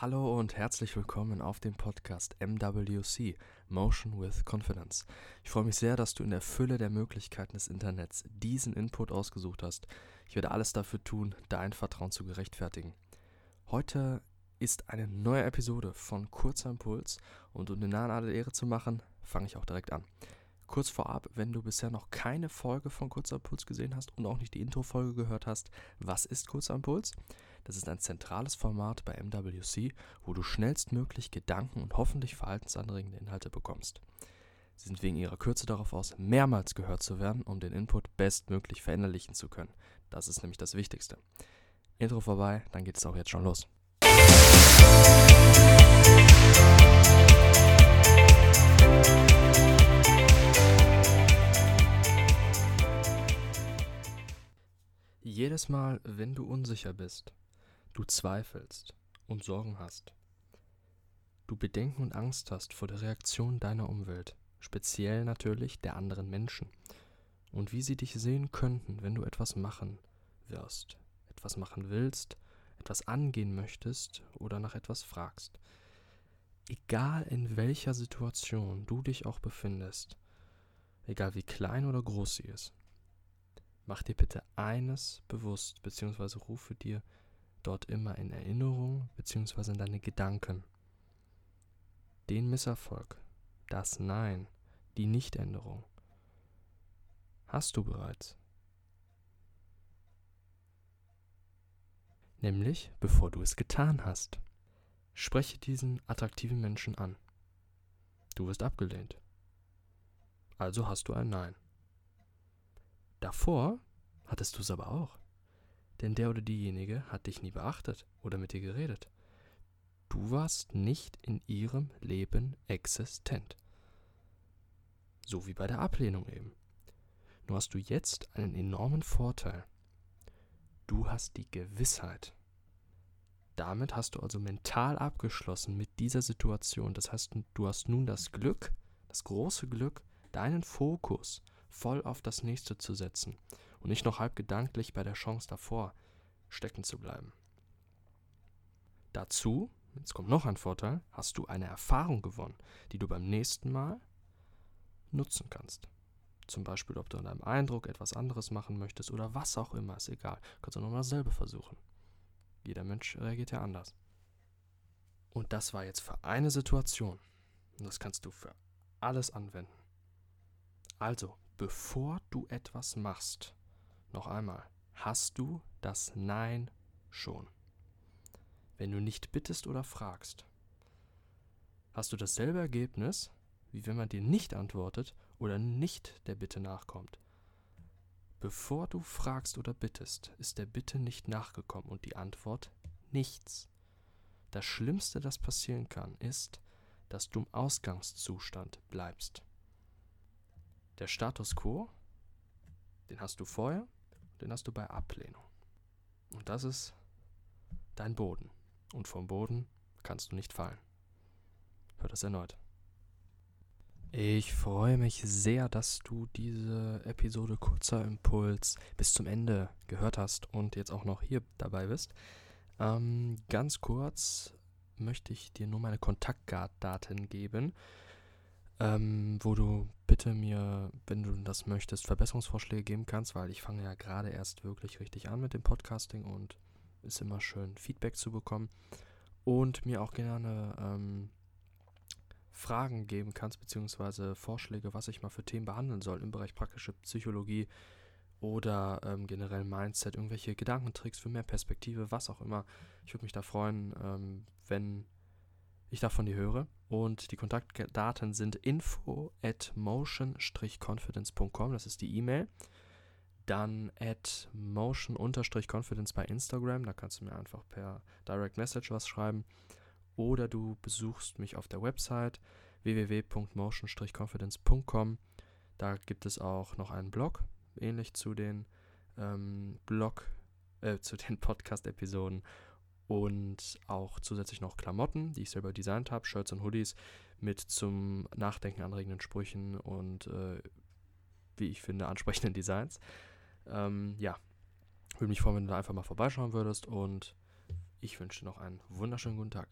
Hallo und herzlich willkommen auf dem Podcast MWC Motion with Confidence. Ich freue mich sehr, dass du in der Fülle der Möglichkeiten des Internets diesen Input ausgesucht hast. Ich werde alles dafür tun, dein Vertrauen zu gerechtfertigen. Heute ist eine neue Episode von Kurzer Impuls und um den Nahen alle Ehre zu machen, fange ich auch direkt an. Kurz vorab, wenn du bisher noch keine Folge von Kurzer Impuls gesehen hast und auch nicht die Intro-Folge gehört hast, was ist Kurzer Impuls? Das ist ein zentrales Format bei MWC, wo du schnellstmöglich Gedanken und hoffentlich verhaltensanregende Inhalte bekommst. Sie sind wegen ihrer Kürze darauf aus, mehrmals gehört zu werden, um den Input bestmöglich verinnerlichen zu können. Das ist nämlich das Wichtigste. Intro vorbei, dann geht es auch jetzt schon los. Jedes Mal, wenn du unsicher bist, du zweifelst und Sorgen hast, du Bedenken und Angst hast vor der Reaktion deiner Umwelt, speziell natürlich der anderen Menschen, und wie sie dich sehen könnten, wenn du etwas machen wirst, etwas machen willst, etwas angehen möchtest oder nach etwas fragst. Egal in welcher Situation du dich auch befindest, egal wie klein oder groß sie ist, mach dir bitte eines bewusst, beziehungsweise rufe dir dort immer in Erinnerung bzw. in deine Gedanken. Den Misserfolg, das Nein, die Nichtänderung hast du bereits. Nämlich bevor du es getan hast. Spreche diesen attraktiven Menschen an. Du wirst abgelehnt. Also hast du ein Nein. Davor hattest du es aber auch denn der oder diejenige hat dich nie beachtet oder mit dir geredet. Du warst nicht in ihrem Leben existent. So wie bei der Ablehnung eben. Nur hast du jetzt einen enormen Vorteil. Du hast die Gewissheit. Damit hast du also mental abgeschlossen mit dieser Situation. Das heißt, du hast nun das Glück, das große Glück, deinen Fokus voll auf das nächste zu setzen und nicht noch halb gedanklich bei der Chance davor stecken zu bleiben. Dazu, jetzt kommt noch ein Vorteil, hast du eine Erfahrung gewonnen, die du beim nächsten Mal nutzen kannst. Zum Beispiel, ob du an deinem Eindruck etwas anderes machen möchtest oder was auch immer, ist egal. Kannst du nochmal dasselbe versuchen. Jeder Mensch reagiert ja anders. Und das war jetzt für eine Situation. Und das kannst du für alles anwenden. Also, bevor du etwas machst, noch einmal, hast du das Nein schon? Wenn du nicht bittest oder fragst, hast du dasselbe Ergebnis, wie wenn man dir nicht antwortet oder nicht der Bitte nachkommt. Bevor du fragst oder bittest, ist der Bitte nicht nachgekommen und die Antwort nichts. Das Schlimmste, das passieren kann, ist, dass du im Ausgangszustand bleibst. Der Status quo, den hast du vorher den hast du bei Ablehnung. Und das ist dein Boden. Und vom Boden kannst du nicht fallen. Hör das erneut. Ich freue mich sehr, dass du diese Episode Kurzer Impuls bis zum Ende gehört hast und jetzt auch noch hier dabei bist. Ähm, ganz kurz möchte ich dir nur meine Kontaktdaten geben ähm, wo du bitte mir, wenn du das möchtest, Verbesserungsvorschläge geben kannst, weil ich fange ja gerade erst wirklich richtig an mit dem Podcasting und ist immer schön Feedback zu bekommen und mir auch gerne ähm, Fragen geben kannst, beziehungsweise Vorschläge, was ich mal für Themen behandeln soll im Bereich praktische Psychologie oder ähm, generell Mindset, irgendwelche Gedankentricks für mehr Perspektive, was auch immer. Ich würde mich da freuen, ähm, wenn ich davon die höre. Und die Kontaktdaten sind info at motion-confidence.com, das ist die E-Mail. Dann at motion-confidence bei Instagram, da kannst du mir einfach per Direct Message was schreiben. Oder du besuchst mich auf der Website www.motion-confidence.com. Da gibt es auch noch einen Blog, ähnlich zu den ähm, äh, zu den Podcast-Episoden und auch zusätzlich noch Klamotten, die ich selber designt habe, Shirts und Hoodies mit zum Nachdenken anregenden Sprüchen und äh, wie ich finde ansprechenden Designs. Ähm, ja, würde mich freuen, wenn du da einfach mal vorbeischauen würdest und ich wünsche dir noch einen wunderschönen guten Tag.